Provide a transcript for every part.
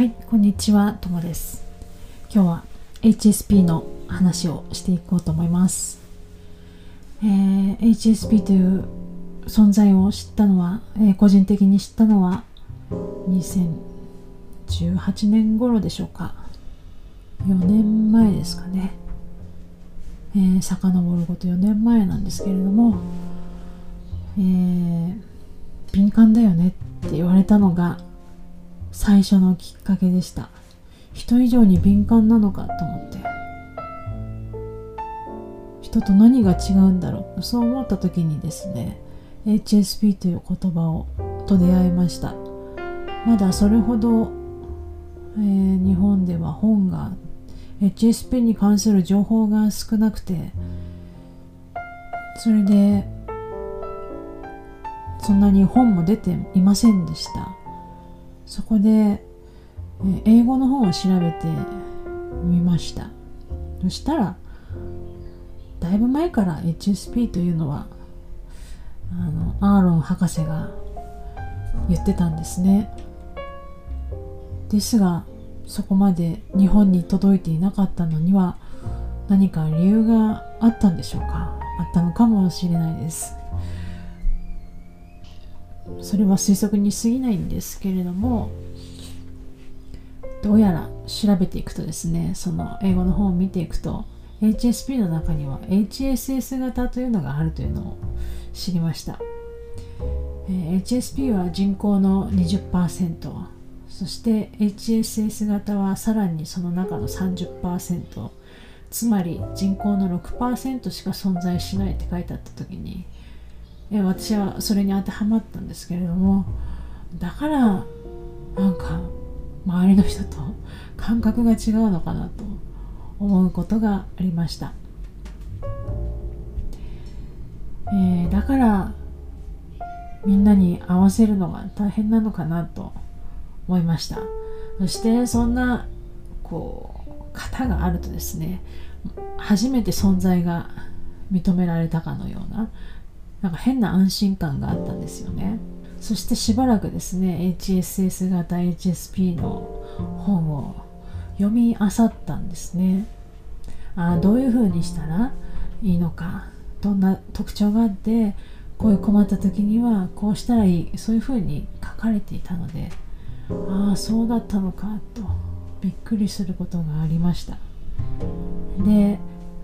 はい、こんにちは、ともです。今日は HSP の話をしていこうと思います。えー HSP という存在を知ったのは、えー個人的に知ったのは2018年頃でしょうか。4年前ですかね。えー、遡ること4年前なんですけれども、えー敏感だよねって言われたのが最初のきっかけでした。人以上に敏感なのかと思って。人と何が違うんだろう。そう思った時にですね HSP という言葉をと出会いました。まだそれほど、えー日本では本が HSP に関する情報が少なくてそれでそんなに本も出ていませんでした。そこで英語の本を調べてみました。そしたらだいぶ前から HSP というのはあのアーロン博士が言ってたんですね。ですがそこまで日本に届いていなかったのには何か理由があったんでしょうか？あったのかもしれないです。それは推測に過ぎないんですけれどもどうやら調べていくとですねその英語の本を見ていくと HSP の中には HSS 型というのがあるというのを知りました、えー HSP は人口の20%そして HSS 型はさらにその中の30%つまり人口の6%しか存在しないって書いてあった時にえ私はそれに当てはまったんですけれどもだからなんか周りの人と感覚が違うのかなと思うことがありました、えーだからみんなに合わせるのが大変なのかなと思いました。そしてそんなこう型があるとですね初めて存在が認められたかのようななんか変な安心感があったんですよね。そしてしばらくですね HSS 型 HSP の本を読み漁ったんですね。あどういう風にしたらいいのかどんな特徴があってこういう困った時にはこうしたらいいそういう風に書かれていたのでああそうだったのかとびっくりすることがありました。で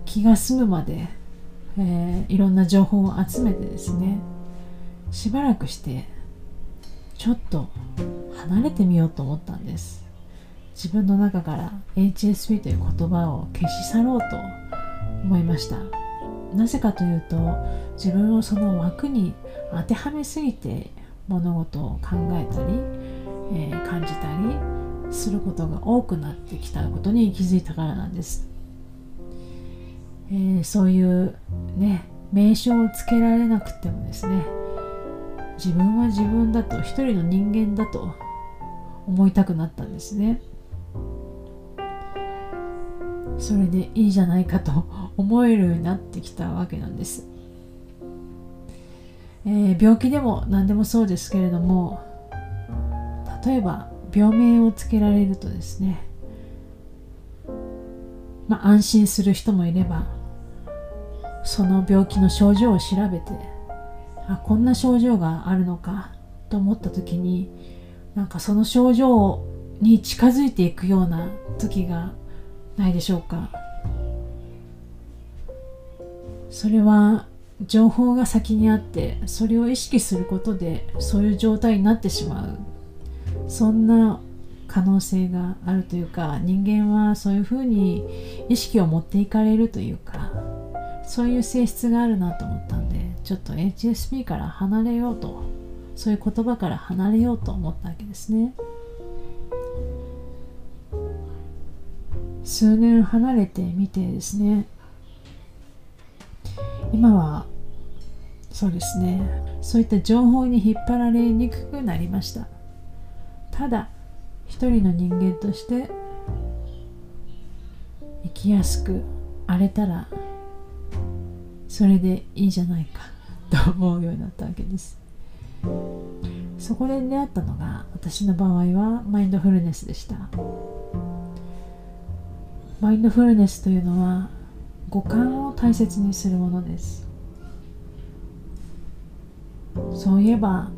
気が済むまでえーいろんな情報を集めてですねしばらくしてちょっと離れてみようと思ったんです。自分の中から HSP という言葉を消し去ろうと思いました。なぜかというと自分をその枠に当てはめすぎて物事を考えたり、えー感じたりすることが多くなってきたことに気づいたからなんです。えーそういうね名称をつけられなくてもですね自分は自分だと一人の人間だと思いたくなったんですね。それでいいじゃないかと思えるようになってきたわけなんです、えー病気でも何でもそうですけれども例えば病名をつけられるとですねまあ、安心する人もいればその病気の症状を調べてあこんな症状があるのかと思った時になんかその症状に近づいていくような時がないでしょうか。それは情報が先にあってそれを意識することでそういう状態になってしまう。そんな可能性があるというか人間はそういうふうに意識を持っていかれるというかそういう性質があるなと思ったんでちょっと HSP から離れようとそういう言葉から離れようと思ったわけですね。数年離れてみてですね。今はそうですね。そういった情報に引っ張られにくくなりました。ただ一人の人間として生きやすく荒れたらそれでいいじゃないか。と思うようになったわけです。そこで出会ったのが私の場合はマインドフルネスでした。マインドフルネスというのは五感を大切にするものです。そういえば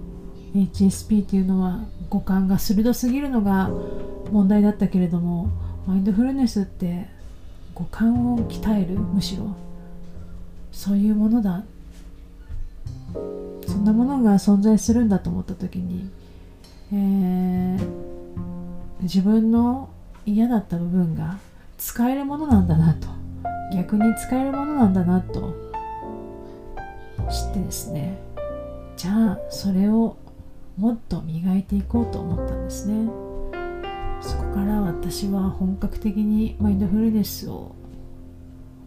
HSP というのは五感が鋭すぎるのが問題だったけれどもマインドフルネスって五感を鍛えるむしろ。そういうものだ。そんなものが存在するんだと思った時に、えー、自分の嫌だった部分が使えるものなんだなと。逆に使えるものなんだなと。知ってですね。じゃあそれをもっと磨いていこうと思ったんですね。そこから私は本格的にマインドフルネスを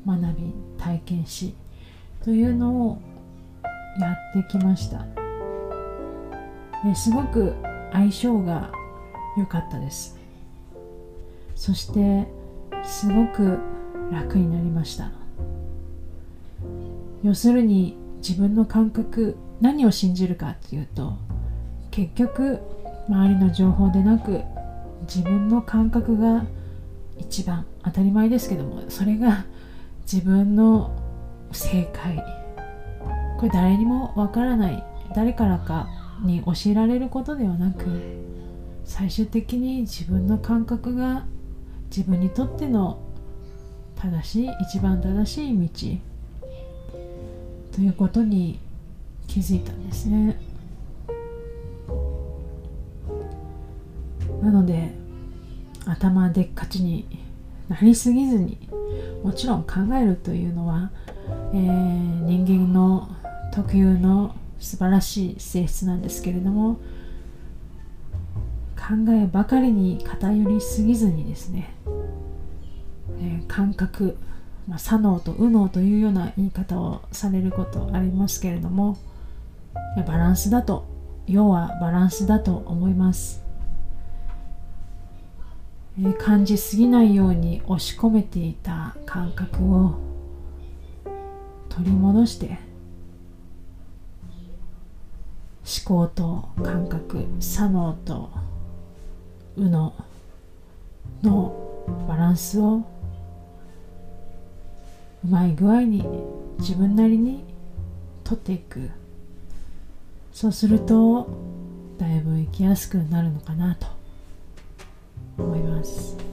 学び体験しというのをやってきました。すごく相性が良かったです。そしてすごく楽になりました。要するに自分の感覚何を信じるかっていうと結局周りの情報でなく自分の感覚が一番当たり前ですけどもそれが自分の正解。これ誰にもわからない。誰からかに教えられることではなく最終的に自分の感覚が自分にとっての正しい一番正しい道。ということに気づいたんですね。なので頭でっかちになりすぎずにもちろん考えるというのは、えー、人間の特有の素晴らしい性質なんですけれども考えばかりに偏りすぎずにですね、えー、感覚、まあ、左脳と右脳というような言い方をされることありますけれどもバランスだと要はバランスだと思います、えー、感じすぎないように押し込めていた感覚を取り戻して思考と感覚左脳と右脳のバランスをうまい具合に自分なりに取っていくそうするとだいぶ生きやすくなるのかなと思います。